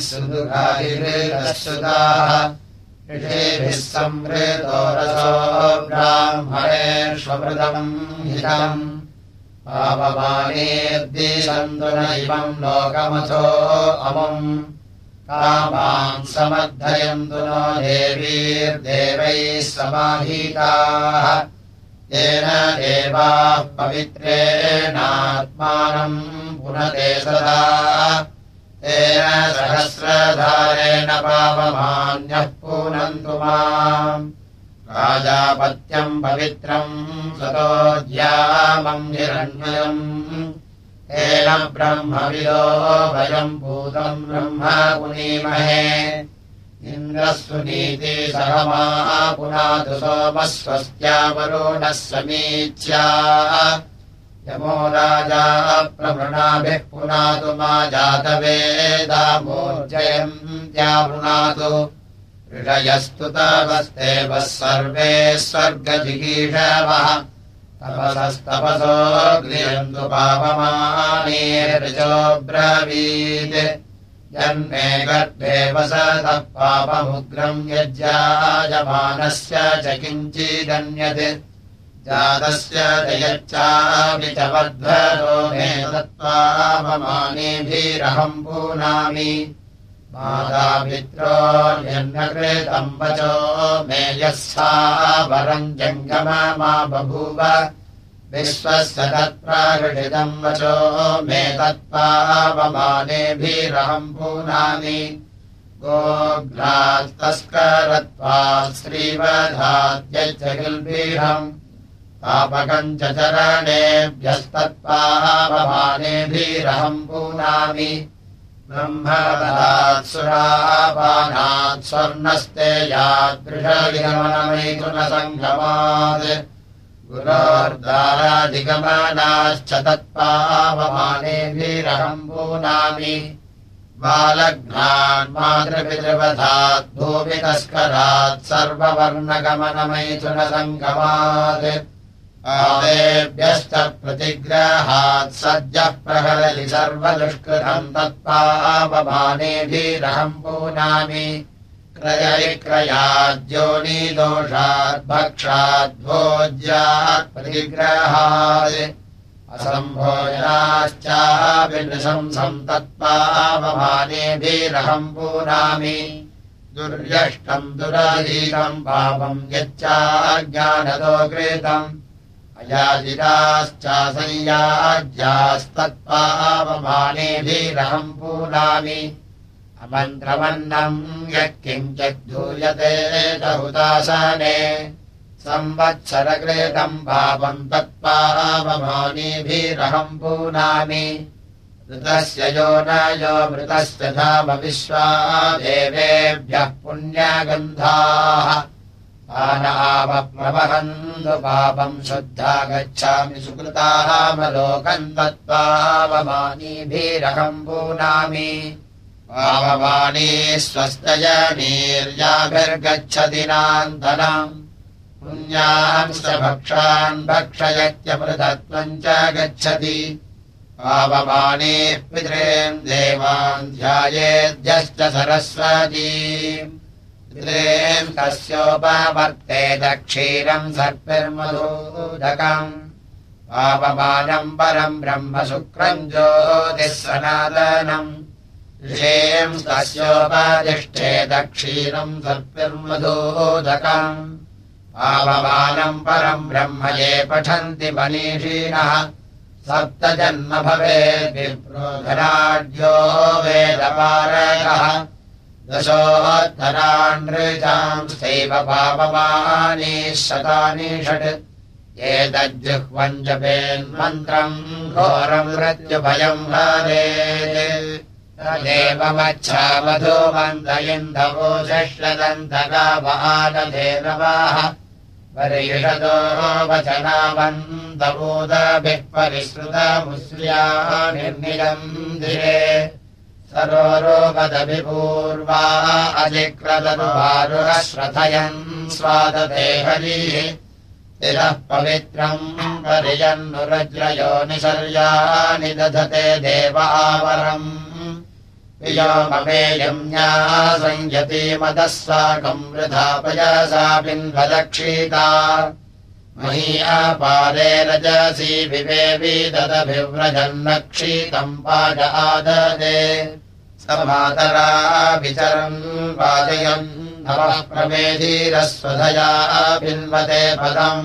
सुदुघादिवृतश्रुताः ऋषेभिः संवृतो रसो ब्राह्मणेष्वमृतम् हितम्। पावमानेर्दिशन्तु नैवम् लोकमथो अमुम्। कामान् समर्थयन्तु नो देवीर्देवैः समाहिताः येन देवाः पवित्रेणात्मानम् पुनते सदा। तेन सहस्रधारेण पावमान्यः पूनन्तु माम्। राजापत्यम् पवित्रम् तेन ब्रह्मविदो वयम् भूतम् ब्रह्म पुनीमहे इन्द्रस्वनीति सहमा पुनातु सोमः स्वस्त्यावरोणः समीच्या। यमो राजा प्रवृणाभिः पुनातु मा जातवेदामोर्जयम् त्यावृणातु ऋषयस्तु तावस्तेवः सर्वे स्वर्गजिगीषवः। तपसस्तपसो गृहन्तु पापमानेर्जो ब्रवीत् जन्मे गर्भे वसतः पापमुग्रम् यज्जायमानस्य च किञ्चिदन्यत् जातस्य जयच्चापि च वर्धतो मे तत्त्वापमानेभिरहम् पूनामि मातापित्रोऽन्यकृतम् वचो मे यस्सा वरम् जङ्गमा बभूव विश्वस्य तत्प्रागृषितम् वचो मे तत्त्वापमानेभिरहम् पूनामि। गोघ्रास्तस्करत्वात् श्रीवधात्यजगिल्बीहम् पापकम् च चरणेभ्यस्तत्पापमानेभिरहम् पूनामि। ब्रह्मदात् सुरापानात् स्वर्णस्ते यादृशगिगमनमैथुनसङ्गमात् गुरोर्दारादिगमनाश्च तत्पावमानेभिरहम् पूनामि बालघ्नान् मातृपितृवधात् भूमितस्करात् सर्ववर्णगमनमैथुनसङ्गमात् आदेभ्यश्च प्रतिग्रहात् सद्यः प्रहरति सर्वदुष्कृतम् तत्पापमानेभिरहम् पूनामि क्रयविक्रयाद्योनीदोषाद्भक्षाद्भोज्यात् प्रतिग्रहात् असम्भोजनाश्चाभिनृशंसम् तत्पापमानेभिरहम् पूनामि। दुर्यष्टम् दुरहीतम् पापम् यच्चाज्ञानतो कृतम्। अयाजिराश्चासंयाज्यास्तत्पावमानेभिरहम् पूनामि अमन्त्रमन्नम् यः किञ्चिद्धूयते हुतासने पापम् तत्पावमानेभिरहम् पूनामि। ऋतस्य यो न यो मृतस्य धाम विश्वा देवेभ्यः पुण्यगन्धाः। आनावप्रवहन्तु पापम् शुद्धा गच्छामि सुकृतामलोकम् तत्त्वावमानीभिरहम् पूनामि पावमानी स्वस्तजनीर्याभिर्गच्छति नान्तनम्। पुण्यांश्च भक्षान् भक्षयत्यमृतत्वम् च गच्छति। पावमानीः पितॄन् देवान् ध्यायेद्यश्च सरस्वती। तस्योपवर्ते दक्षीरम् सर्पिर्मधूदकम्। पापमानम् परम् ब्रह्म शुक्रम् ज्योतिः सनातनम् ऋषेम् तस्योपतिष्ठे दक्षीरम् सर्पिर्मधूदकम् पापमानम् परम् ब्रह्म ये पठन्ति मनीषिणः सप्तजन्म भवेद्विप्रोधराढ्यो वेदपारकः दशोत्तराण्जांस्तैव पापमानी शतानि षट्। एतज्जुह्वम् जपेन्मन्त्रम् घोरम् मृत्युभयम् हरेदेव मच्छा मधुमन्दयिन्दवोषदन्तगावानधेनवाः परिषदो वचनावन्दबोधभिः परिश्रुतमुस्र्या निर्निलम् दिरे सरोरोपदभिपूर्वा अजिक्रदनुवारुरश्रथयन् स्वादते हरिः इतः पवित्रम् परिजन्नुरज्रयो निसर्यानि दधते देव आवरम् वियोममेयम्या संयतीमदः साकम् वृथापयसा बिन्वदक्षीता मही अपारे रजसी विवेवी ददभिव्रजन्नक्षीतम् पाज आददे। स मातरा विचरन् वाजयन् नवः प्रमेधीरस्वधया बिन्वते पदम्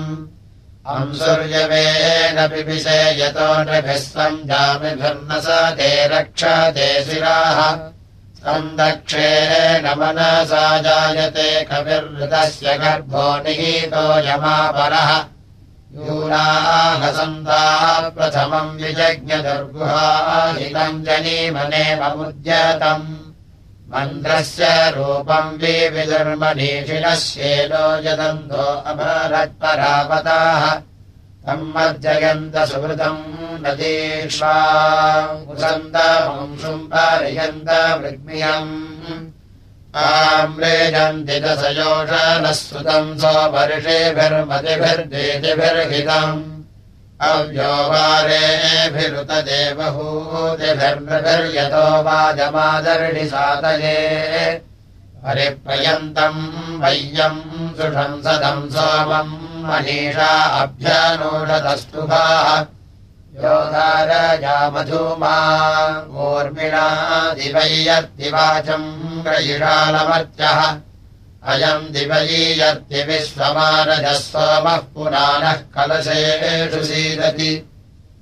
अंसुर्यवेन पिबिषे यतो नृभिः सञ्जामिभिर्न स ते रक्षते शिराः सन्दक्षेण मनसा जायते कविर्हृतस्य गर्भो निहीतो यमापरः। यूनाहसन्ताः प्रथमम् विजज्ञदुर्गुहाहितम् जनीमनेममुद्यतम् मन्त्रस्य रूपम् विविधर्मनीषिणश्येनो यदन्तो अभरत्परापताः तम् मज्जयन्त सुहृतम् नदीष्वा मुसन्तमंशुम् पारयन्त वृग्मियम्। आम्रेजन्ति दशयोषनः सुतम् वाजमादर्णि सातये। हरिप्रयन्तम् वय्यम् सुषंसदम् सोमम् मनीषा अभ्यनोषदस्तुभाः योधारजा मधूमा ऊर्मिणा दिवय्यर्तिवाचम् प्रयिषालमर्त्यः अयम् दिवयीयर्ति विश्वमानजः सोमः पुराणः कलशेषु सीदति।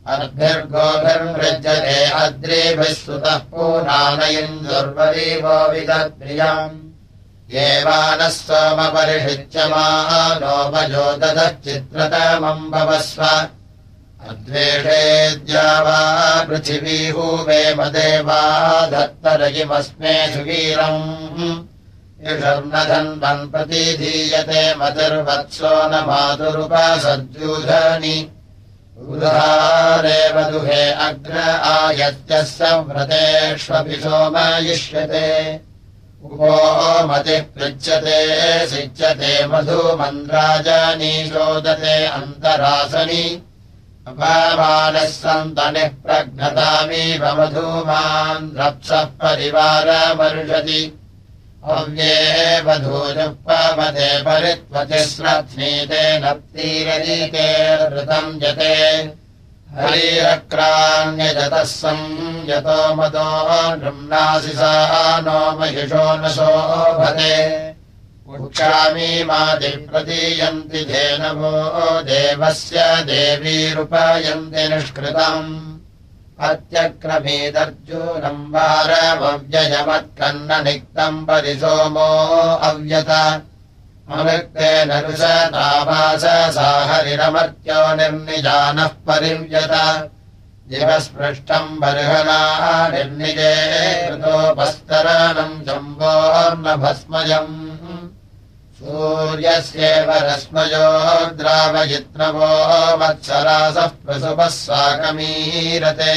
अर्भिर्गोभिर्मृज्यते अद्रेभिः सुतः पुराणयिन्दुर्वरीवो विदत्प्रियम् येवानः सोमपरिषिच्यमानोपजोदधः चित्रतमम् भवस्व। अद्वेषेद्या वा पृथिवीहूवे मदेवा धत्तरयिमस्मे सुवीरम् षर्णधन्वन् प्रतीधीयते मतिर्वत्सो न मातुरुपसद्यूधनि उदारेव दुहे अग्र आयत्यः संव्रतेष्वपि सोमयिष्यते। उपो मतिः पृच्छते सिच्यते मधुमन्द्राजनी शोदते अन्तरासनि। अपामानः सन्तनिः प्रघ्नतामीव मधूमान् रप्सः परिवारमर्षति अव्ये वधूरुपमते परित्वतिस्रध्नीते नप्तीरदीते ऋतम् यते। हरिरक्राण्यजतः सम् यतो मतो नृम्नासि सा नो महिषो न शोभते। उक्षामीमादिप्रतीयन्ति धेनवो देवस्य देवीरुपयन्ति निष्कृतम् अत्यक्रमेदर्जूनम् वारमव्ययमत्कन्ननिक्तम् परिसोमो अव्यत। अनुक्तेन ऋषतावास साहरिरमर्त्यो निर्निजानः परिव्यत। दिवस्पृष्टम् बर्हणा निर्निजे कृतोपस्तरणम् जम्बोर्नभस्मजम् सूर्यस्येव रश्मयो द्रावयित्रवो वत्सरासः प्रसुपः साकमीरते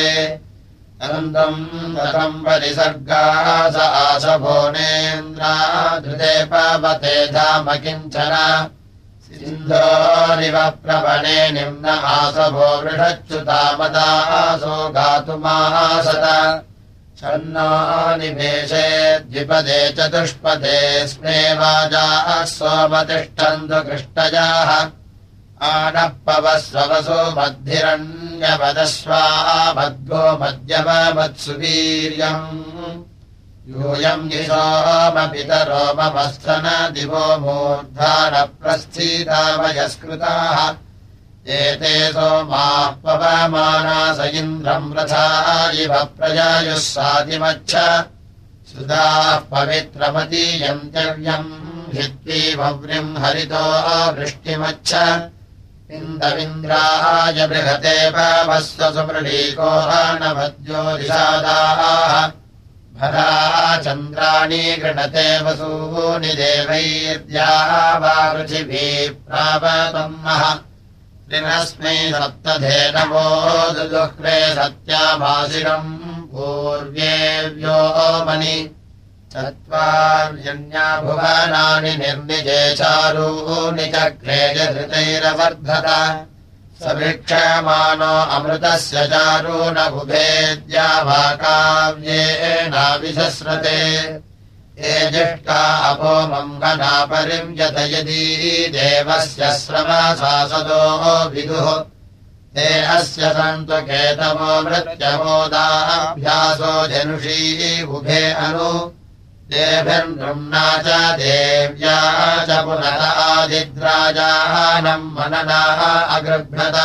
अनन्तम् रथम् परिसर्गास आसभोनेन्द्रा धृते पवते धाम किञ्चन। सिन्धोरिव प्रवणे निम्न आसभो वृषच्युतामदासो गातुमासत छन्नो निवेशे द्विपदे चतुष्पदे स्मे वाजाः सोमतिष्ठन्तु कृष्टजाः। आनः पवस्वसो मद्धिरण्यवदस्वा मद्गो मध्यमत्सुवीर्यम् यूयम् यिषोमपितरो ममस्तन दिवो मूर्धानप्रस्थितामयस्कृताः एते सोमाः पवमानास इन्द्रम् रथा इव प्रजायुः सादिमच्छ सुधाः पवित्रमतीयन्तव्यम् हित्वीमव्रिम् हरितो वृष्टिमच्छ इन्दविन्द्राय बृहते पवस्व सुमृळीको नवद्योदिषादाः भरा चन्द्राणि गृणते वसूनि देवैर्द्याः वा पृथिवी प्रापतम्मः त्रिनस्मै सप्तधेनवो दुदुह्रे सत्याभासिरम् पूर्व्येव्यो मणि चत्वार्यन्या भुवनानि निर्निजे चारूनि चक्रेजधृतैरवर्धत सवीक्षमानो अमृतस्य चारू न बुभेद्या वा काव्येनाविशस्रते ये जिष्टा अपो मङ्गनापरिञ्जत यदी देवस्य श्रमसासदो विदुः। ते अस्य सन्तु केतवो मृत्यमोदाभ्यासो जनुषी उभे अनु। देभिर्नृम्ना च देव्या च पुनरादिद्राजानम् मननाः अगृभ्रत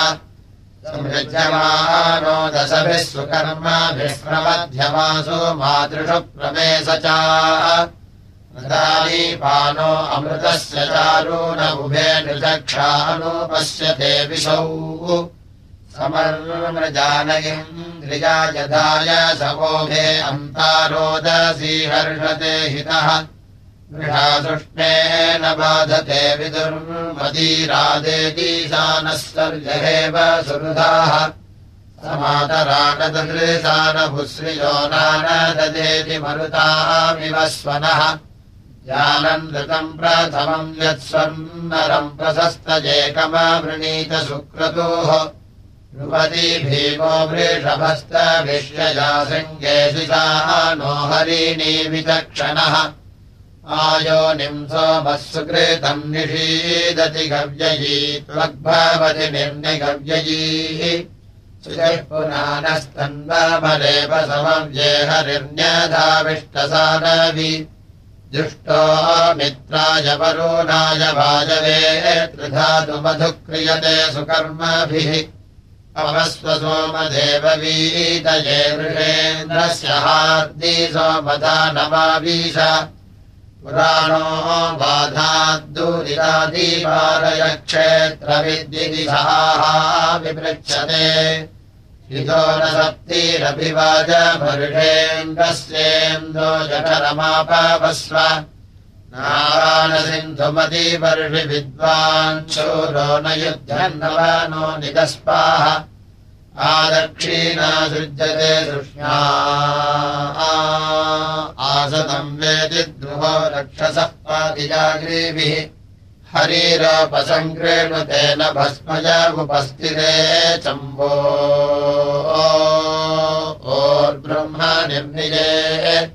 संयुज्यमानो दशभिः सुकर्मभिष्प्रमध्यमासु मातृषु प्रमेश चालीपानो अमृतस्य चारू न उभे नृचक्षानुपश्यते विशौ समर्मृजानयिन्द्रिया यथाय सवोभे अन्तारोदसीहर्षते हितः मृषासुष्णेन बाधते विदुर्मदीरादेतीशानस्तर्जहेव सुहृदाः। समातरानदृशानभुश्रियो नानददेति मरुतामिव स्वनः। जानन्दृतम् प्रथमम् यत्स्वर्णरम् प्रशस्तजेकमवृणीत सुक्रतोः। नृपदी भीमो वृषभस्तभिष्यजा शृङ्गेशिषाः नो हरिणी विचक्षणः आयो निंसोमः सुकृतम् निषीदति गव्ययी त्वग्भवति निर्निगव्ययीः। सुजः पुनानस्तन्वमरेव समव्ये हरिण्यधाविष्टसानवि। दुष्टो मित्राय वरुणाय वाजवे त्रिधातु मधुक्रियते सुकर्मभिः। अवस्व सोमदेववीतये वृषेन्द्रस्य हार्दी सोमधा नमावीश पुराणो बाधाद्दूरितादीपालयक्षेत्रविद्विदिशाः विपृच्छते। हितो न सप्तिरभिवाजभर्षेन्द्रस्येन्दो जठरमापवस्व। नारायणसिन्धुमतीवर्षि विद्वाञ्चोरो न युद्धन्नव नो निगस्पाः आदक्षीणा सृज्यते सृष्ण्या। आसतम् वेदि द्रुहो रक्षसः पातिजाग्रीभिः हरीरोपसङ्क्रेणुतेन भस्मजामुपस्थिते चम्बो। ओर्ब्रह्म निर्निजे।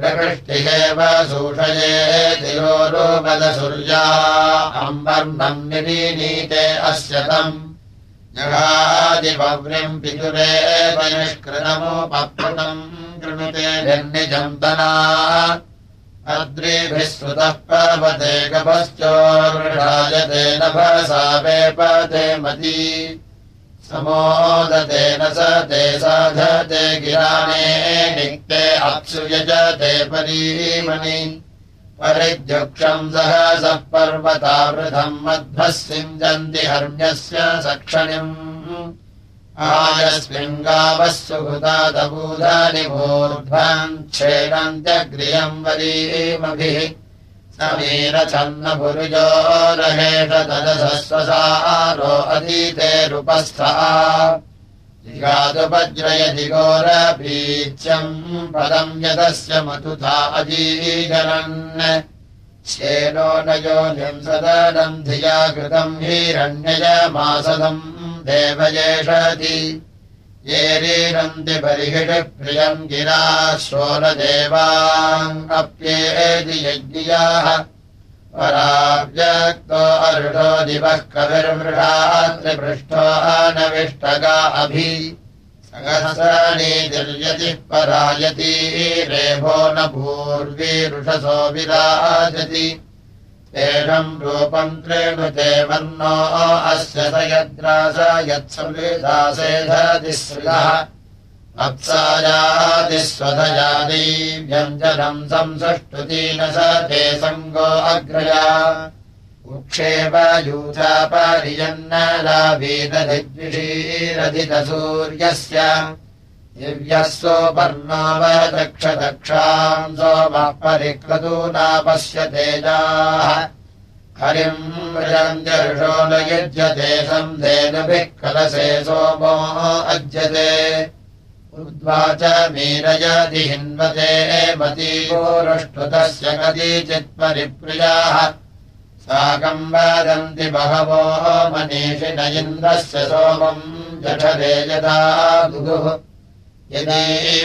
प्रकृष्टिहेव सूषये तिरोरोपदसूर्या अम्बर्णम् निरीनीते अस्य तम् जगादिपव्यम् पितुरेव निष्कृतमुपकृतम् कृणुते निर्निजन्तना अद्रिभिः श्रुतः पर्वते गभश्चोर्षायते नभसा वेपते मती। समोदतेन स ते साधते गिराणे निक्ते अप्सु यजते परीमणि परिद्युक्षम् सहसः पर्वतावृथम् मध्वः सिञ्जन्ति हर्म्यस्य सक्षणिम् आयस्मिङ्गावः सुहृतादबूधानि मूर्ध्वम् क्षेणन्त्यग्रियम् वरीमभिः समीरछन्नपुरुजो रहेष तदसस्वसारो अधीतेरुपस्थः जिगादुपज्रयदिगोरपीच्यम् पदम् यदस्य मतुथा अजीजनन्। श्येनो न योनिम् सदनम् धिया कृतम् हिरण्ययमासदम् देवयेषति। ये रीरन्ति बर्हिषि प्रियम् गिरा शोरदेवाङ्प्येति यज्ञियाः पराव्यक्तो अरुषो दिवः कविर्मृषात्रिपृष्ठो अनविष्टगा अभि। सहस्राणीतिर्यतिः परायती रेभो न भूर्वीरुषसो विराजति। एषम् रूपम् त्रेणुते वर्णो अस्य स यद्रास यत्संविदासेधतिश्रियः अप्सायादिस्वधयादी व्यञ्जनम् संसष्टुतीन स ते सङ्गो अग्रया उक्षेप यूथापरियन्नलाभीदधिद्विषीरधितसूर्यस्य दिव्यः सोपर्णावदक्षदक्षाम् सोमः परिक्रतूनापश्य तेजाः। हरिम् व्रजन्त्यर्षो न युज्यते सन्धेनुभिः कलसे सोमो अज्यते उद्वाच मीरयति हिन्वते कतिचित्परिप्रियाः साकम् वदन्ति बहवो मनीषि इन्द्रस्य सोमम् जठरे यदा गुगुः यदि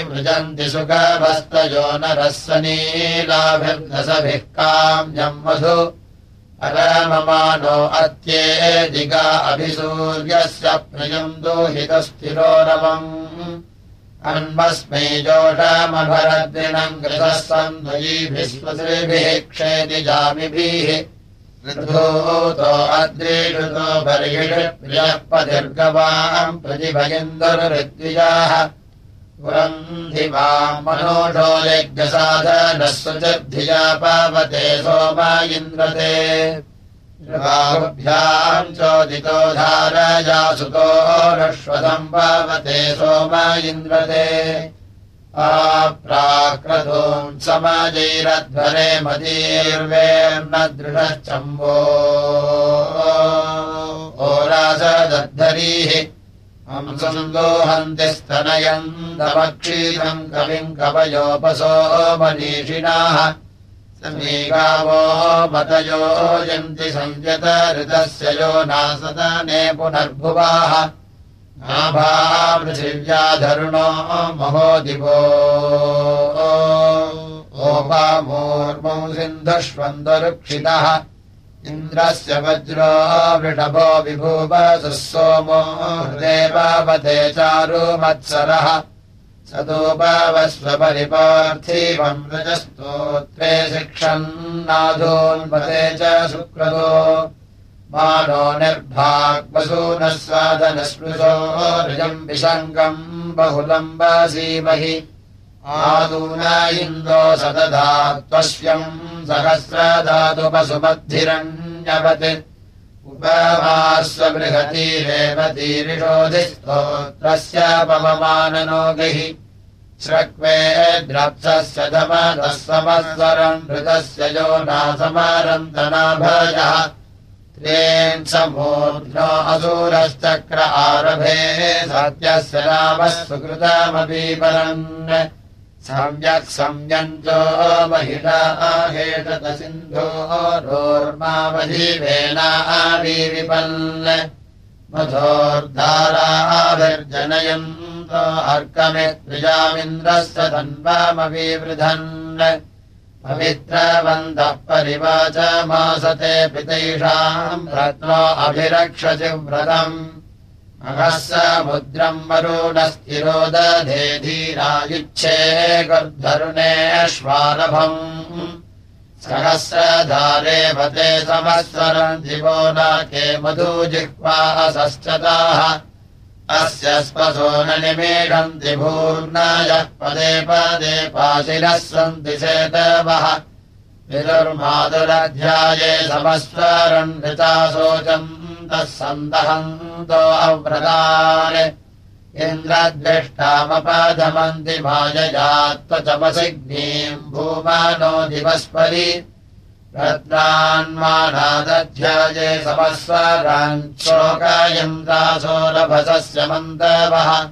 मृजन्ति सुखभस्तयो नरस्वनीलाभिर्दशभिः काम्यम् मधु परममानो अत्येदिगा अभिसूर्यस्य प्रियम् दोहितस्थिरो रमम् अन्वस्मै जोषमभरद्रिणम् कृतः सन्ध्वयीभिः क्षेति जामिभिः ऋतोतो अद्रीषुतो बर्हिषप्रियः पतिर्गवाम् प्रतिभयन्दुर्हृद्विजाः पुरन्धि वाम् मनोषो यज्ञसाधनः सुचिर्धिया पावते सोमा इन्द्रते भ्याम् चोदितो धारया सुतो रश्वतम् पावते सोम इन्द्रते। आप्राक्रतोम् समजैरध्वरे मदीर्वेर्न दृढश्चम्बो। ओरासदद्धरीः हंसन्दोहन्ति स्तनयम् दमक्षीरम् कविम् कवयोपसो मनीषिणाः समीगावो यन्ति संयत ऋतस्य यो नासदने पुनर्भुवाः नाभा पृथिव्याधरुणो महो दिवो। ओपामोर्मौ सिन्धुष्वन्दरुक्षितः। इन्द्रस्य वज्रो वृषभो विभूवसुः सोमो हृदेवावते सदोपावस्वपरिपार्थिवम् रजस्तोत्रे शिक्षन्नाधोन्वते च सुक्रतो। मानो निर्भाग्वसूनः स्वादनस्पृशो रजम् विशङ्गम् बहुलम् वासीमहि आदून इन्दो सदधा त्वश्यम् सहस्रधातुपसुमद्धिरण्यवत् उपमास्वबृहतीरेवतीरिषोधिस्तोत्रस्य पवमाननो गहि। श्रक्वे द्रप्सस्य धमदः समस्वरम् धृतस्य यो नासमारन्तनाभयः त्रेन् समूर्ध्नो असूरश्चक्र आरभे सत्यस्य रामः सुकृतमपि परन् सम्यक् संयन्तो महिला हेषत सिन्धो मधोर्धाराभिर्जनयन्तो अर्कमित्रिजामिन्द्रस्य धन्वामविवृधन् पवित्रवन्तः परिवाच मासते पितैषाम् रत्नो अभिरक्षति व्रतम् अहः समुद्रम् वरुणस्थिरो दधे धीरायुच्छे गर्धरुणेष्वारभम् सहस्रधारे पते समस्वरम् दिवो न के मधुजिह्वासश्चताः अस्य न निमेषन्ति भूर्नायः पदे पदे पाशिनः सन्ति सेतवः विदुर्मातुरध्याये समस्वरम् नृता शोचम् सन्दहन्तो अव्रतान्। इन्द्रद्वेष्टामपधमन्ति मायजात्वचमसिग्नीम् भूमानो दिवस्परि रत्नान्मानादध्याये समस्वरान् शोकायन्दासोरभसस्य मन्दवः।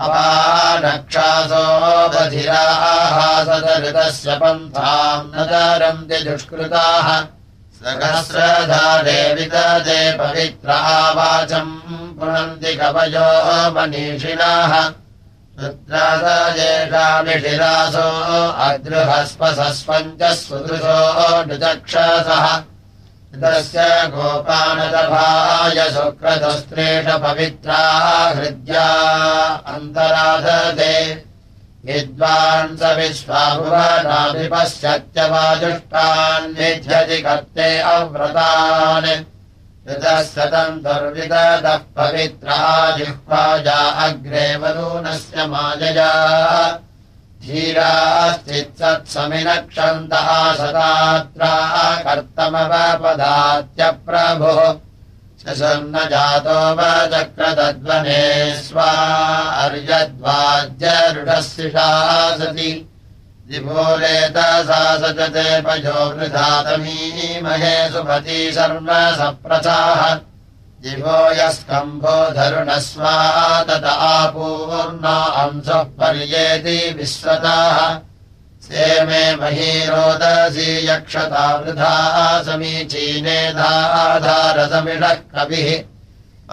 अपानक्षासो बधिराहासदऋतस्य पन्थाम् न दरन्ति दुष्कृताः सहस्रधारे विददे पवित्रा वाचम् पुनन्ति कवयो मनीषिणाः। रुद्राजेषामिषिरासो अदृहस्पसस्पञ्च सुदृशो नृचक्षसः। तस्य गोपानदभाय सुक्रतस्त्रेष पवित्रा हृद्या अन्तराधते विद्वान् स विश्वाभुवनाभिपश्यत्यवाजुष्टान् कर्ते अव्रतान्। ऋतः सतन्तर्विदतः पवित्रा जिह्वाजा अग्रे वरूनस्य मायया धीराश्चित्सत्समिनक्षन्तः सदात्रा कर्तमवपदात्यप्रभुः। शशन्न जातो वचक्रतद्वने स्वा अर्यद्वाज्यरुढशिषा सति दिभोरेतसा सचते पजो वृधातमीमहे सुपती शर्म सप्रथाः यस्कम्भो धरुणस्वा तत आपूर्णा अंशः पर्येति विश्वताः से मे महीरोदसी यक्षता वृथा समीचीनेधाधारसमिषः कविः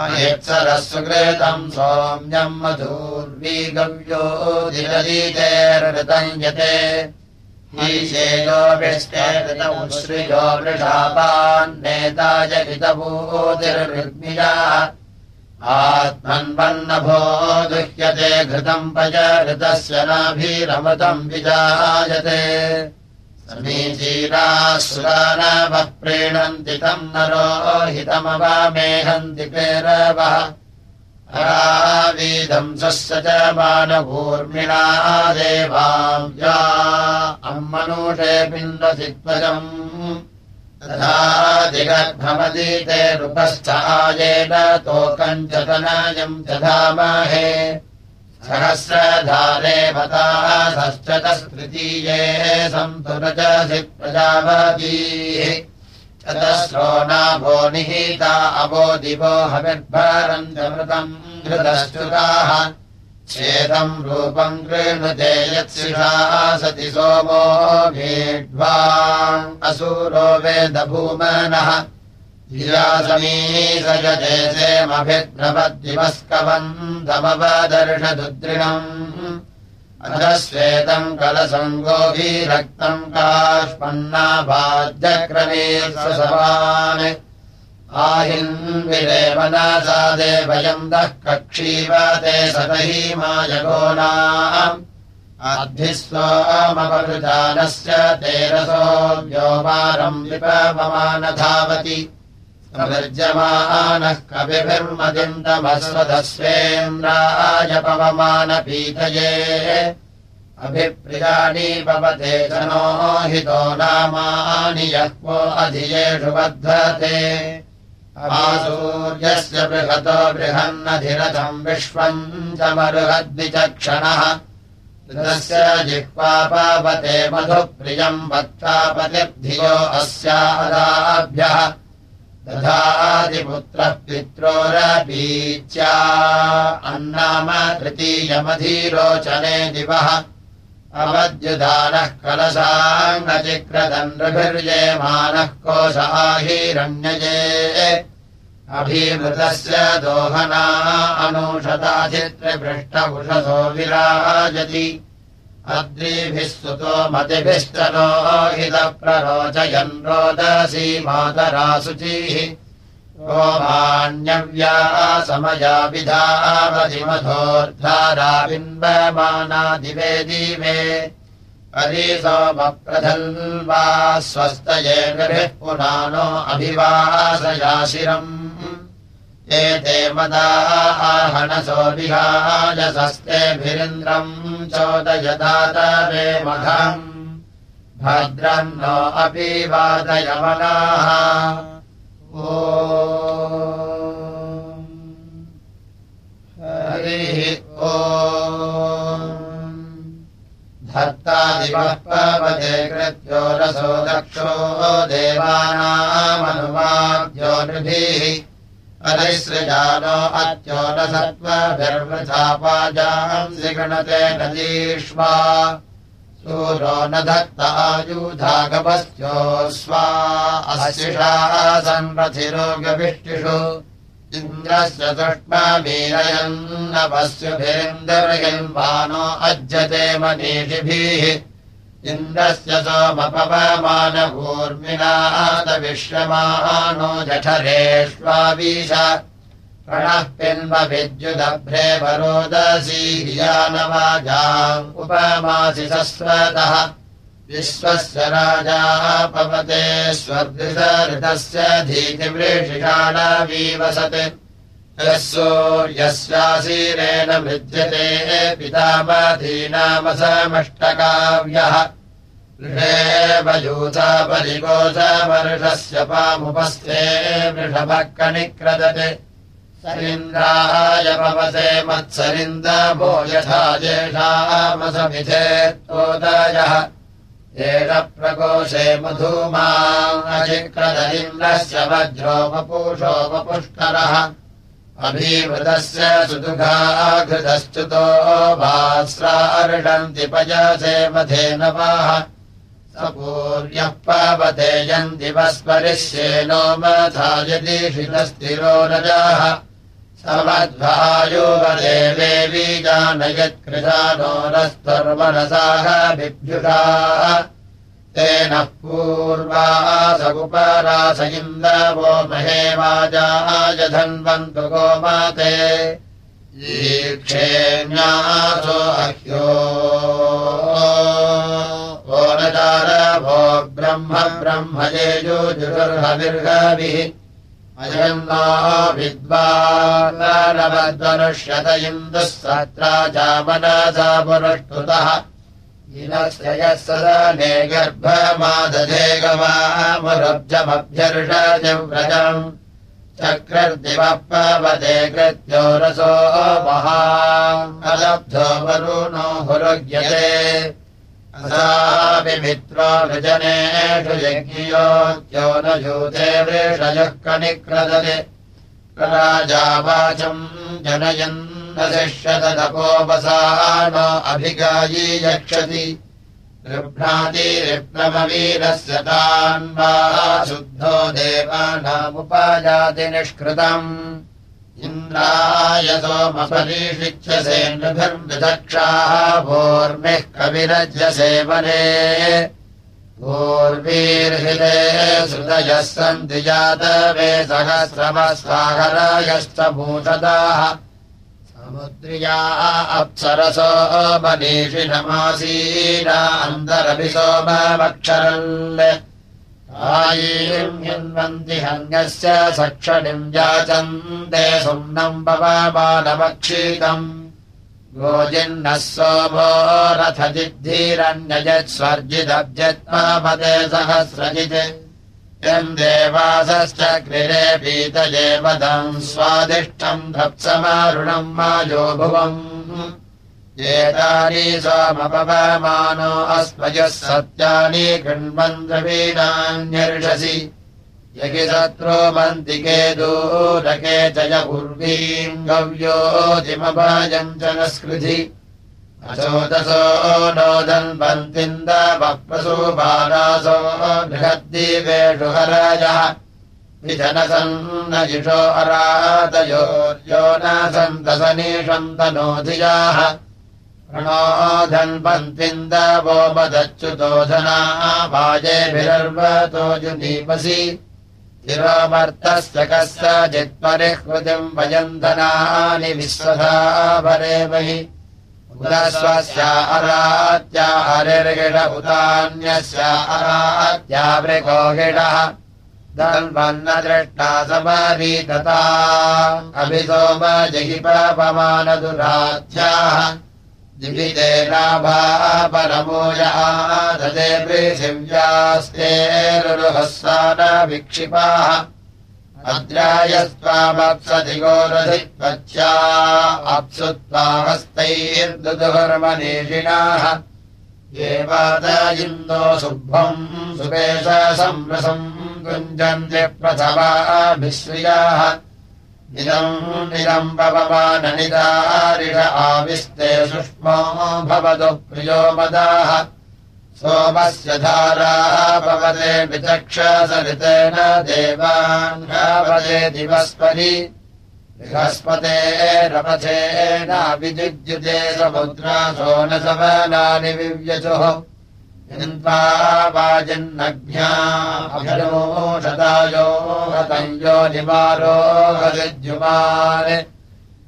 अयत्सरः सुकृतम् सौम्यम् मधूर्वीगव्यो दिलदीतेर्हृतम् यते। ईशेयो विष्टेतमुश्रियो वृषापान्नेता जगितभूतिर्हृग्मिया आत्मन्वन्नभो दुह्यते घृतम् पय घृतस्य नाभिरमृतम् विजायते समीचीरासुरानवः प्रीणन्ति तम् नरो हितमवामेहन्ति पेरवः। वीदंसस्य च मानभूर्मिणा देवाव्या अम्मनूषे पिन्दसित्वजम् तथादिगर्भमदीते रूपस्थायेन तोकम् च तनयम् च धामहे सहस्रधारे मतासश्चतस्तृतीये सन्तु रजसि प्रजापतीः। चतस्रो नाभो निहिता अवो दिवो हविर्भरम् चमृतम् घृतश्चुताः चेदम् रूपम् कृणुते यत्सिषा सति सोमो भेड्वा असूरो वेदभूमनः धियासमीसजते सेमभिद्रवद्दिवस्कवन्दमवदर्शदुद्रिणम् अधश्वेतम् कलसङ्गोभिरक्तम् काष्पन्नाभाज्यक्रमे स्वसवान् आहिन्विरेवनासा देवयम् दः कक्षीवते सतहीमायगोनाम् अद्भिः स्वमपरुजानस्य तेरसो व्योमारम् विपममानधावति प्रवर्जमानः कविभिर्मदिन्दमस्वधस्वेन्द्रायपवमानपीतये अभिप्रियाणि पवते जनो हितो नामानि यः वो अधियेषु बद्धते। आसूर्यस्य बृहतो बृहन्नधिरथम् विश्वम् च मरुहद्विचक्षणः। ऋतस्य जिह्वा पावते मधुप्रियम् वक्तापतिर्धियो अस्यादाभ्यः तथादिपुत्रः पित्रोरपीच्या अन्नाम तृतीयमधीरोचने दिवः अवद्युदानः कलशाङ्गचिक्रदण्डभिर्येमानः कोशाहिरण्यजे। अभीमृतस्य दोहना अनूषताचित्रपृष्ठभुषसो विराजति अद्रीभिः सुतो मतिभिश्चनो हितप्ररोचयन् रोदसी मातराशुचिः। ओमान्यव्या समया विधावधिमधोर्धारा बिम्बमाना दिवे दिवे अरिसोमप्रधल्वा स्वस्तये गृभिः पुनानो अभिवासयाशिरम् एते मघम्। भद्रम् नो अपि वादयमनाः ओ हरिः ओ धत्तादिवः पवते कृत्यो रसो दक्षो देवानामनुवाद्यो नृभिः अरिसृजानो अत्यो न सत्त्वभिर्वृथापाजांसि गणते नदीष्वा। सूरो न धत्तायुधागपस्यो स्वा अशिषा संरथिरोगविष्टिषु इन्द्रस्य दुष्मवीरयन्नपस्युभिरिन्दर्यन्वानो अज्यते मनीषिभिः इन्द्रस्य सोमपवमानभूर्मिनादविश्यमानो जठरेष्वावीश प्रणः पिन्वविद्युदभ्रे वरोदसीयानवाजाम् उपमासि सस्वतः। विश्वस्य राजा पवते स्वर्गृतऋतस्य धीतिवृषिषाणवीवसत् यः सूर्यस्यासीरेण मृज्यते पितामधीनामसमष्टकाव्यः ऋषेवयूथा परिकोशवर्षस्य पामुपस्थे वृषभः कनिक्रदते सरिन्द्राय पवसे मत्सरिन्दभो यथा जेषामसमिथे त्वोदयः। येन प्रकोशे मधूमाजिक्रदलिन्द्रस्य वज्रोपपूषोपपुष्करः अभीवृतस्य पयसे मधेनवाः। पूर्यः पावते यन्ति वस्परिष्येनो मथा यदीशितस्तिरो रजाः समध्वायोगदेवे बीजानयत्कृता नो नस्तर्वनसाः बिभ्युषाः। तेन पूर्वासगुपरास इन्दवो महे वाजाय धन्वन्तु गोमाते। ईक्षेण्यासो अह्यो भो ब्रह्म विद्वानवद्वनुष्यत इन्दुः सत्रा चामनसा पुरष्टुतः इनस्य यः सदने गर्भमादधे गवामरुब्जमभ्यर्षजव्रजम् चक्रर्दिवः पवदे कृत्यो रसो महालब्धो वरुणो हुरुग्यते यज्ञियोद्यो न जूते वृषयः कनिक्रदते। राजावाचम् जनयन् न शिष्यतपोपसा न अभिगायी यक्षति ऋभ्रातिरिप्लमवीरस्य तान्वा शुद्धो देवानामुपायाति निष्कृतम् इन्द्राय सोमपरीषिच्यसे नृभिर्विदक्षाः भूर्मिः कविरज्यसेवने। भूर्वीर्हिते श्रुतयः सन्ति जातवे सहस्रमस्वाहरायश्च भूषदाः। समुद्रिया अप्सरसो मनीषिणमासीना अन्तरभि सोमवक्षरन् आयीर्यन्वन्ति हन्यस्य सक्षणिम् याचन्ते सुम्नम् पवमानमक्षीतम् गोजिन्नः जिद्धीरन्यजत् स्वर्जिदब्जत्मापदे सहस्रजित्। यम् देवासश्च पीतये वदम् स्वादिष्टम् धप्समारुणम् माजो भुवम् सोमपवमानो अस्मयः सत्यानि गृह्मन्द्रवीणान्यर्षसि यगि शत्रो मन्तिके दूरके च य उर्वीम् गव्योतिमभाजम् च न स्कृधि। अचोदसो नोदन्वन्तिन्दवप्रसो बालासो बृहद्दीपेषु हराजः। विजनसन्न जिषो अरातयोर्यो न सन्तसनीषन्तनोधियाः मदच्युतोधना वाजेभिरर्वतो जुनीपसि चिरोमर्तस्य कस्य चित्परिहृतिम् वयन्धनानि विश्वधा भरे महि उदस्वस्य अरात्या हरिर्गिड उदान्यस्य अरात्या वृकोगिडः दन्वन्न दृष्टा समारीतता अभिसोम जहिपमानदुराध्याः दिवितेनाभापरमोया पृथिव्यास्तेरुहस्सा न विक्षिपाः त्वामस्तैर्दुर्मनीषिणाः इन्दो शुभम् सुपेश संरसम् कुञ्जन्ति प्रथमाभिश्रियाः इदम् निरम्बवमाननिदारिष आविस्ते सुष्मो भवतु प्रियो मदाः। सोमस्य धाराः भवते विचक्षसरितेन देवान्वदे दिवस्परि बृहस्पते रमथेनाभिजुज्युते समुद्रासो न समनानि विव्यचुः वाजिन्नभ्या अभिरोषदायो हतञ्जो निवारोहजुमान्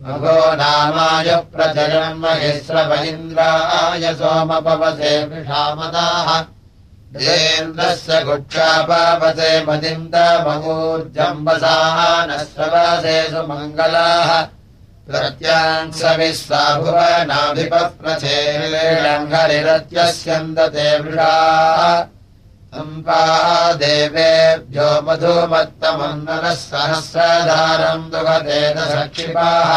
भगो नामाय प्रचरम् महेश्रव इन्द्राय सोमपवसे विषामदाः। देन्द्रस्य गुक्षापवसे मदिन्दमूर्जम्बसा न सुमङ्गलाः प्रत्यांसविस्वा भुवनाभिपप्रथेर्लङ्घरिरत्यस्यन्दते वृषाः। सम्पा देवेभ्यो मधुमत्तमन्दनः सहस्रधारम् दुःखतेन सक्षिपाः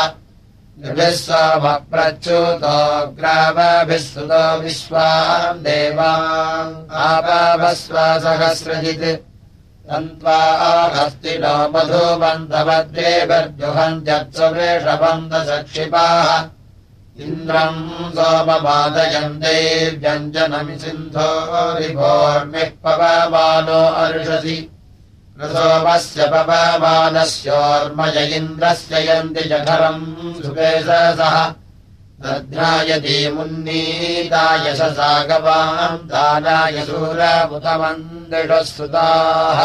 सोमप्रच्युतो ग्रामभिः सुतो विश्वान् देवान् आपावस्व सहस्रजित् तन्त्वा हस्ति नो मधुबन्धवद्रेवर्जुहन्त्यत्सवेषबन्धसक्षिपाः इन्द्रम् सोमवादयन्ते व्यञ्जनमि सिन्धो रिभोर्मिः पवमानो अर्षसि। सोमस्य पवमानस्योर्मय इन्द्रस्य यन्ति जठरम् सुपेशसः दध्नायति मुन्नीताय सागवाम् दानाय सूरमुतमन्दिषः सुताः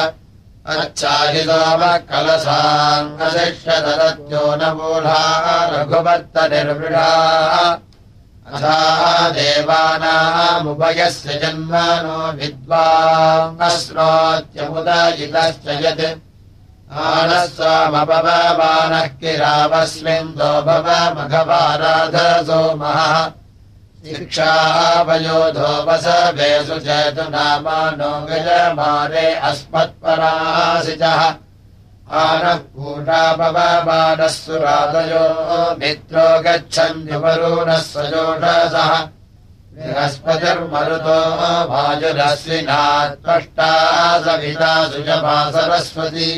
अच्छाहि सोमकलसाङ्गशिष्यदरत्यो न मूढा रघुवर्तनिर्मृढा अथा देवानामुभयस्य जन्मनो विद्वाङ्गश्रोत्यमुदयितश्च यत् स्वामपवमानः किरावस्मिन्दो भवमघवाराध सोमः शिक्षावयोधोपसभेषु चेतु नामानो गजमारे अस्मत्परासिजः आनः कूटापवमानः सुरादयो मित्रो गच्छन्त्युपरूणः सजोषसः बृहस्पतिर्मरुतो वाजुरश्विना त्वष्टा सविता सुजमा सरस्वती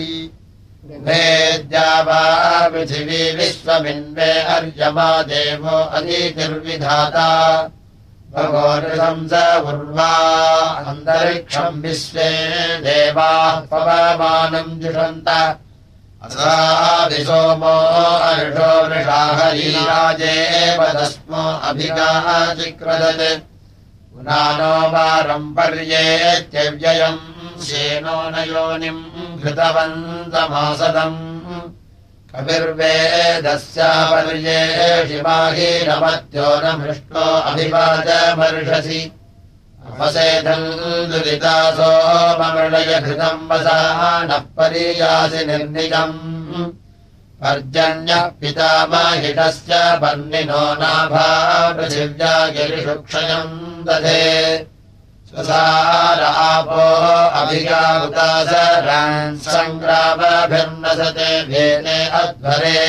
वेद्या वा पृथिवी विश्वमिन्वे अर्यमा देवो अदितिर्विधाता भगोर्हंस उर्वा अन्तरिक्षम् विश्वे देवाः पवमानम् जुषन्त। असादिसोमो अर्षो वृषाहरीराजे पदस्मो अभिगाचिक्रदत्। पुनानो वारम् शेनो न योनिम् घृतवन्तमासदम्। कविर्वेदस्यापर्ये शिवाहीनमत्यो न मृष्टो ममृळय घृतम् वसा नः परीयासि निर्निजम् पर्जन्यः पितामहिषस्य पर्णिनो नाभा पृथिव्या गिरिषु क्षयम् दधे स्वसारापो अभिगावुतासरान् सङ्ग्रामभिर्नसते भेदे अध्वरे।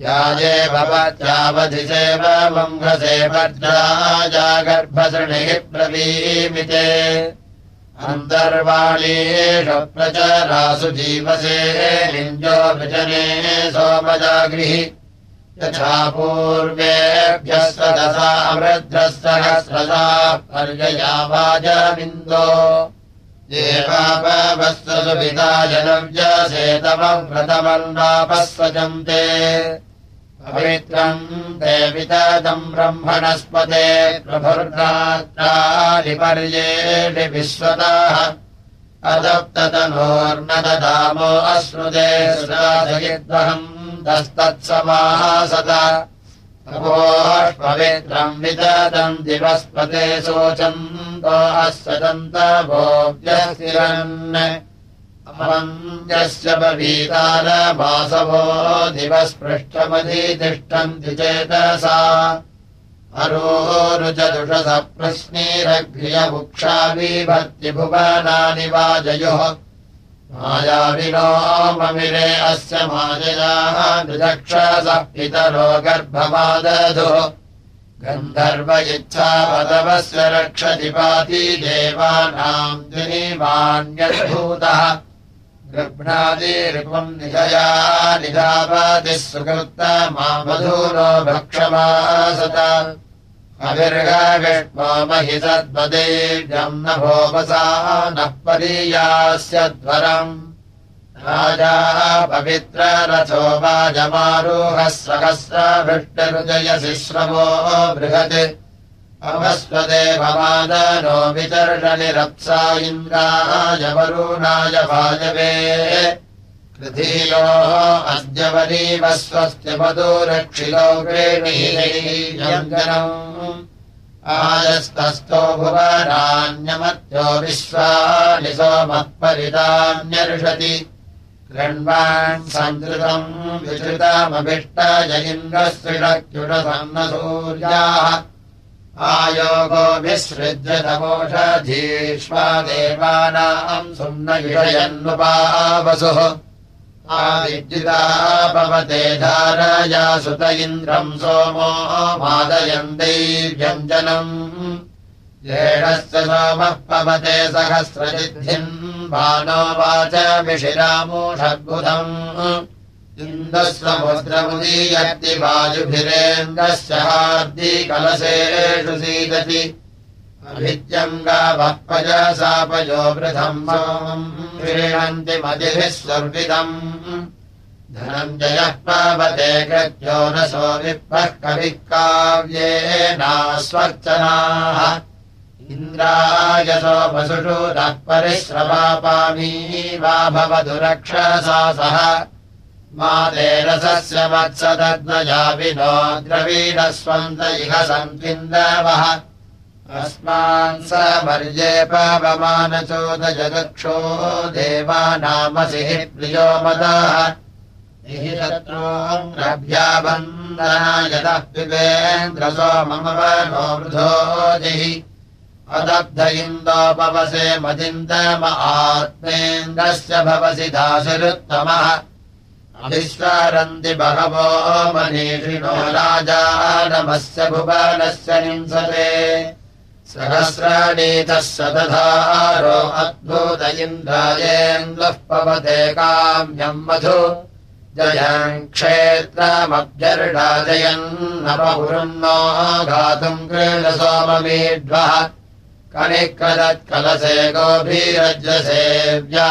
याजे भवत्यावधिसेव मङ्घसे भद्राजागर्भसृणिः प्रवीमिते। अन्तर्वाणीषु प्रचरासु जीवसे निञ्जो विजने सोमजागृहि यथा पूर्वेभ्यः सदसा अमृद्रः पर्यया वाजमिन्दो देवापवस्वसुविधा जनव्यसेतवम् व्रतमन्वापः स्वजन्ते पवित्रम् ते वितदम् ब्रह्मणस्पते प्रभुर्गात्रादिपर्येणि विश्वताः। अदप्ततनोर्न ददामो अश्नुते सुराधयिद्वहम् तस्तत्समासत पवित्रम् विदतम् दिवस्पते शोचन्तो अस्वदन्तभोऽव्यस्तिरन् अपञ्जस्य पवीतारमासवो दिवस्पृष्ठमधितिष्ठन्ति चेतसा अरोरुचदुषसप्रश्नीरघ्रियमुक्षा विभक्ति भुवनानि वाजयोः मायाविनो ममिरे अस्य माययाः नृदक्षसः पितरो गर्भमादधो गन्धर्व इच्छावदवस्य रक्षति पाति देवानाम् द्विनीवान्यद्भूतः गृह्णादिरिपुम् निधया निधापातिः सुकृत्ता मा मधूरो भक्षमासत अविर्गविष्मो महि सद्वदेव्यम् न भोपसा नः परीयास्यध्वरम् राजा पवित्ररथो वाजमारोहः सहस्रभृष्टरुजयसि श्रवो बृहत् अवस्वदेवमादनो वितर्षनिरप्सा इन्द्राय वरुणाय वाजवे पृथीयोः अद्य वरीव स्वस्य मधुरक्षिलो वेणीजनम् आयस्तस्थो भुवनान्यमत्यो विश्वानि सोमत्परितान्यर्षति कृण्वान् सन्दृतम् विश्रुतमभिष्टज इन्द्रस्त्रिणक्युषसन्नसूर्याः आयोगो विसृज्यतमोषधीष्वा देवानाम् सुम्न विषयन्नुपावसुः आविद्युता भवते धारया सुत इन्द्रम् सोमो मादयन् दैव्यञ्जनम् येणस्य सोमः पवते सहस्रसिद्धिम् भानो वाच विशिरामोषद्बुधम् इन्दस्वमुद्रमुदीयति वायुभिरेन्द्रस्य हार्दिकलशेषु सीदति अभित्यङ्गावः सापयो वृथम् क्रीणन्ति मदिभिः स्वर्विदम् धनञ्जयः पावते कृत्यो न सो विप्पः कविः काव्येनास्वर्चनाः इन्द्राय सोमसुषु नः परिश्रवापामी वा भवतु रक्षसा सह। माते रसस्य मत्सदग्नजापिनो द्रवीणस्वन्त इह सन्त्विन्दवः अस्मान् स मर्ये पावमानचोदजगक्षो देवानामसि प्रियो मदः। यतः पिबेन्द्रसो मम नो वृधो जिहि। अदब्ध इन्दोपवसे मदिन्दम आत्मेन्द्रस्य भवसि दासरुत्तमः अभिस्वारन्ति बहवो मनीषिणो राजानमस्य भुवनस्य निंसते सहस्राणीतः सदधारो अद्भुत इन्द्रायेन्द्रः पवते काम्यम् मधु। जयन् क्षेत्रमभ्यर्डाजयन्नपहुरुन्नो घातुम् कृणसोममीड्वः कनिक्रदत्कलसे गोभीरज्यसेव्या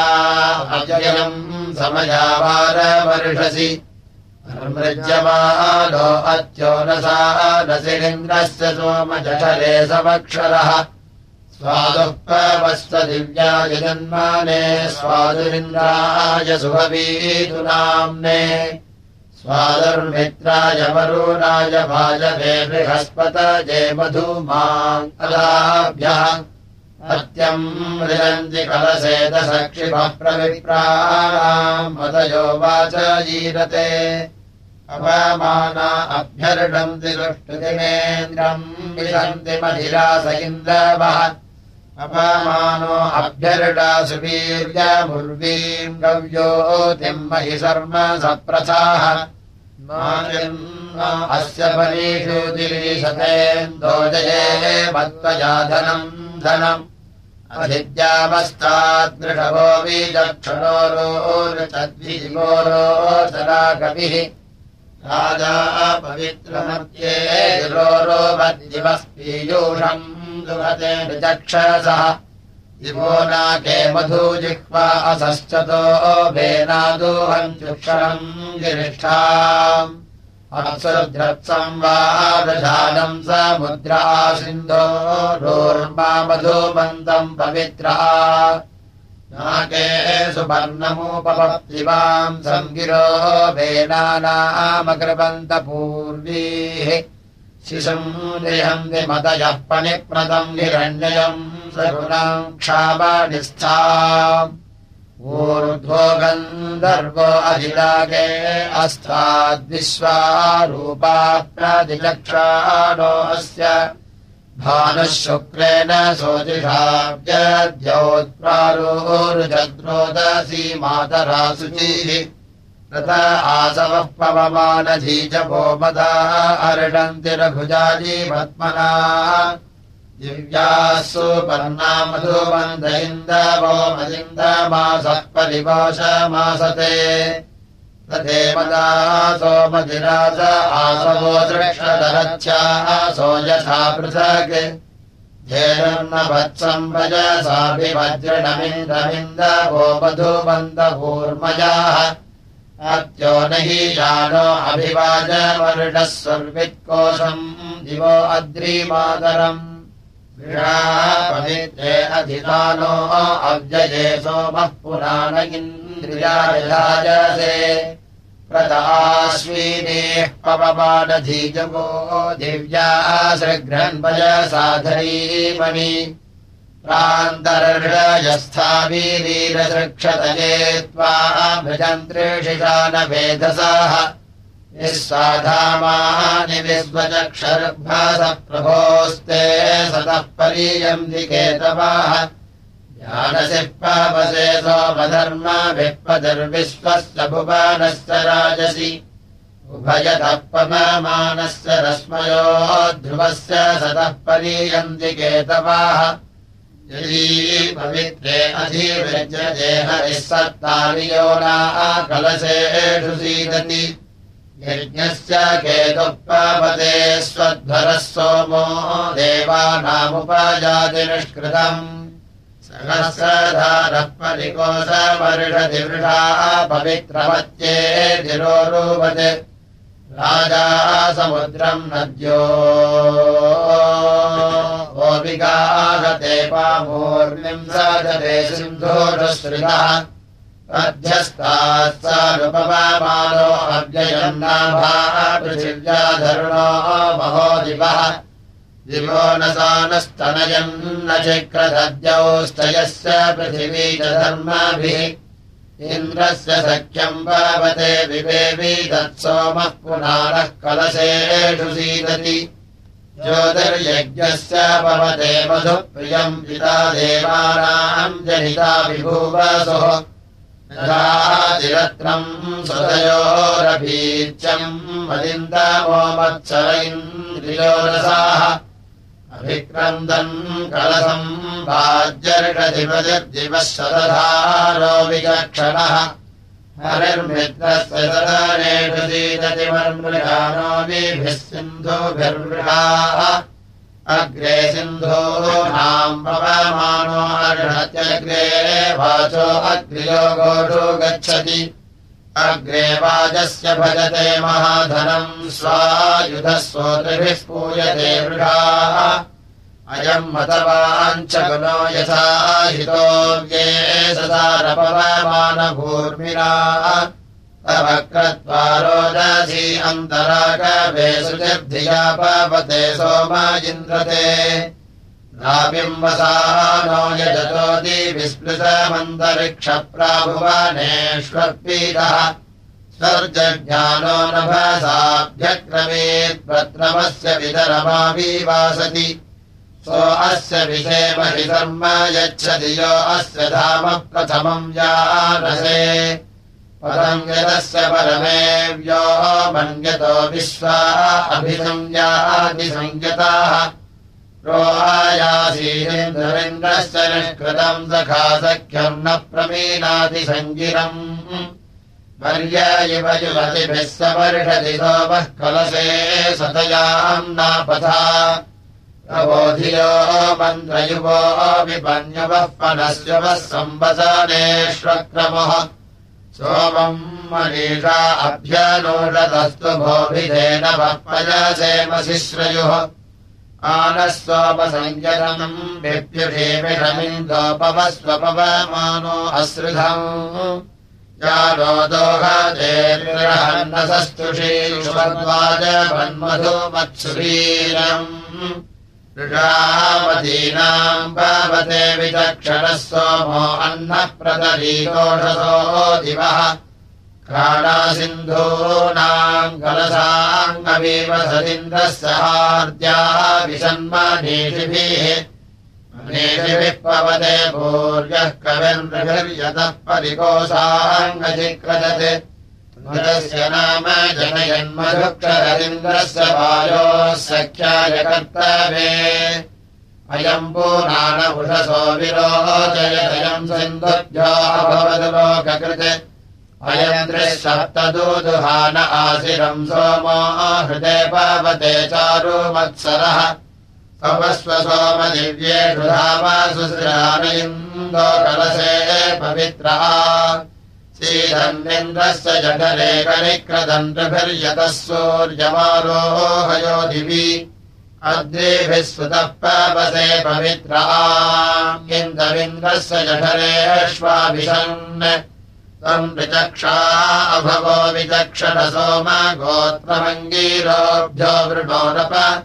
अजयम् समयावारवर्षसि मृज्यमानो अत्यो न सा नसिलिन्द्रस्य सोमजठरे समक्षरः स्वादुःपवस्व दिव्याय जन्माने स्वादुरिन्द्राय सुभवीतु नाम्ने स्वादुर्मित्राय वरुणाय भाजवे बृहस्पत जय मधुमाम् कलाभ्यः अत्यम् मृजन्ति कलसेदसक्षिमप्रविप्राणाम् मदयो वाच जीरते। अपमाना दुष्टुतिमेन्द्रम् विशन्ति मधिरास इन्द्रवः। अपमानो अभ्यर्डासु वीर्यमुर्वीम् गव्योतिम् महि शर्म सप्रथाः। अस्य परीषु दिलीशतेन्दोजये मत्त्वजा धनम् धनम् अधिद्यामस्तादृशवो बीजक्षणोरोचद्विमोरोचना कविः राजा पवित्रमध्ये रोरोवद्दिवस्पीयूषम् दुहते निचक्षसः दिवो नाके मधुजिह्वा असश्चतो भेनादोहम् चुक्षणम् गिरिष्ठाम् संवादशानम् समुद्रा सिन्धो रोर्मा पवित्रा। नाके सुपर्णमुपपत्तिवाम् सङ्गिरो वेनानामकृपन्तपूर्वीः शिशम् देहम् विमदयः पणिप्रदम् हिरण्ययम् सगुणाम् क्षामानिस्था ऊर्ध्वो गन्धर्वो अधिलागे अस्ताद्विश्वारूपाप्रादिलक्षाणो अस्य भानुः शुक्रेण सोऽजिषाव्यद्योत्प्रारोरुजद्रोदसी मातरा शुचिः तत आसवः पवमानधीजपो मदा अर्षन्ति रघुजाजी पद्मना दिव्यासु पर्णामधुमन्द इन्दवो मदिन्दमासः परिवाशमासते तथेमदा सोमधिराज आसवो दृक्षदरच्छासो यथा पृथक्। धेनुर्न वत्सम् वजसाभिवज्रणमिन्द्रमिन्दवो मधुमन्दकूर्मजाः अत्यो न हि जानो अभिवाजवर्णः स्वर्वित्कोशम् दिवो अद्रिमादरम् पवित्रे अधितानो अव्यये सोमः पुराण इन्द्रियाजसे प्रताश्वीनेः पवमानधीजगो दिव्या सृघ्रन्वय साधरीमणि। प्रान्तर्षयस्थावीरीरसृक्षतये त्वा भृजन्त्रिषिशानवेधसाः निःसाधामानि विश्वचक्षर्भासप्रभोस्ते सतः परीयम् केतवाः। यानसिः पावसे सोमधर्माभिःपदर्विश्वस्य भुवानश्च राजसि। उभयतः रश्मयो ध्रुवस्य सतः परीयन्ति केतवाः। यदी पवित्रे अधिविद्यते हरिः सत्तानि कलशेषु सीदति यज्ञस्य केतुः स्वध्वरः सोमो देवानामुपजातिनिष्कृतम्। सहस्रधारः परिकोशवर्षदिवृषाः पवित्रवत्ये धिरोरूपत् राजा समुद्रम् नद्यो। गोपिकागते पामूर्मिम् साजते सिन्धोरुश्रितः अध्यस्तात् सानुपमानो अव्ययम् नाभा पृथिव्याधरुणो महो दिवः। दिवो न सानस्तनयम् न चक्रदद्यौस्तयस्य पृथिवी च धर्माभिः। इन्द्रस्य सख्यम् पावते तत्सोमः पुनारः कलशेषु सीदति। ज्योतिर्यज्ञस्य पवते मधुप्रियम् पिता देवानाम् जनिता विभूवसुः मदिन्दमो मत्सर इन्द्रियोरसाः। अभिक्रन्दन् कलसम् शतधारो विचक्षणः। हरिर्मित्रस्य सदनेषु सीदतिमर्मृगानो विभिः सिन्धुभिर्मृगाः अग्रे सिन्धूनाम् पवमानो अर्हत्यग्रे वाचो अग्र्यो गोषो गच्छति। अग्रे वाजस्य भजते महाधनम् स्वायुधः सोत्रिभिः पूयते मृगाः। अयम् मतवाञ्च गुणो यथा हितो व्ये रोदसी अन्तराकवे सुचिर्धिया पावते सोमा इन्द्रते। नाबिम्बसानो यजतोति विस्पृशमन्तरिक्षप्राभुवनेष्वर्पीतः स्वर्जज्ञानो नभसाभ्यक्रमेत्प्रत्रमस्य वितरमाविवासति सो अस्य विषेमहि धर्म यच्छति यो अस्य धाम प्रथमम् जानसे परम् यदस्य परमे व्यो मन्यतो विश्वा अभिसंज्ञातिसंज्ञताः। रोहायासीन्द्रविन्द्रश्च निष्कृतम् सखा सख्यम् न प्रमीनातिसङ्गिरम् वर्य इव युवतिभिः स वर्षति सोमः कलशे सतयाम् नापथा। प्रबोधियो मन्त्रयुवो विपन्यवः पनस्यवः संवसानेष्वक्रमः सोमम् मनीषा अभ्यनोषतस्तु भोभिधेन वःपयसेमशिश्रयुः आनः सोमसञ्जनम् विप्युषेमिषमिन्दोपवस्वपवमानो अश्रुधम्। यानो दोहाजेर्हन्नसस्तुषीष्वद्वाजवन्मधुमत्सुरीरम् ऋषामतीनाम् पावते विचक्षणः सोमो अन्नः प्रदरीकोषसो दिवः। घ्राणासिन्धूनाम् कलसाङ्गमेव सदिन्द्रः सहार्द्याः विषन्मनेषिभिः। नेषिभिः पवते भूर्यः कविर्नभिर्यतः परिकोशाङ्गचिक्रदत् मदस्य नाम जनयन्मधुक्षरदिन्द्रस्य वायोः सख्याय कर्तव्ये अयम् सिन्धुभ्यो अभवद् लोककृत्। अयम् त्रिसप्तदूदुहान आशिरम् सोमो हृदे पावते चारु मत्सरः। तवस्व सोमदिव्येषु धामासु श्रानयिन्दो कलशे पवित्रः सीदन्निन्द्रस्य जठरे कनिक्रदण्डभिर्यतः सूर्यमारोहयो दिवि अद्रेभिः सुतः पावसे पवित्रः। इन्दविन्द्रस्य जठरेष्वाभिषन्। त्वम् विचक्षा अभवो विचक्षण सोम गोत्रमङ्गीरोभ्यो वृणोरप।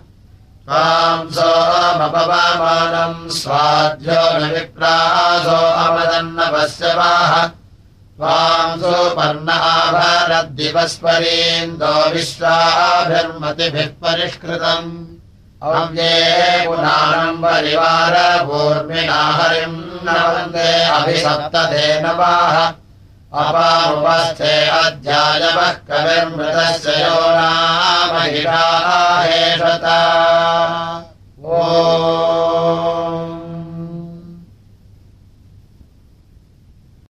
त्वाम् सोमपवामानम् स्वाध्यो न विप्रासो अवदन्नपश्यवाः त्वाम् सोपर्ण आभरद्दिवस्परीन्दो विश्वाभिर्मतिभिः परिष्कृतम् अव्ये पुनानम् परिवारभूर्मिणा हरिम् न वन्दे अभिसप्तधेनवाः अपामुपस्थे अध्यायवः कविर्मृतस्य यो नामहिषा हेषता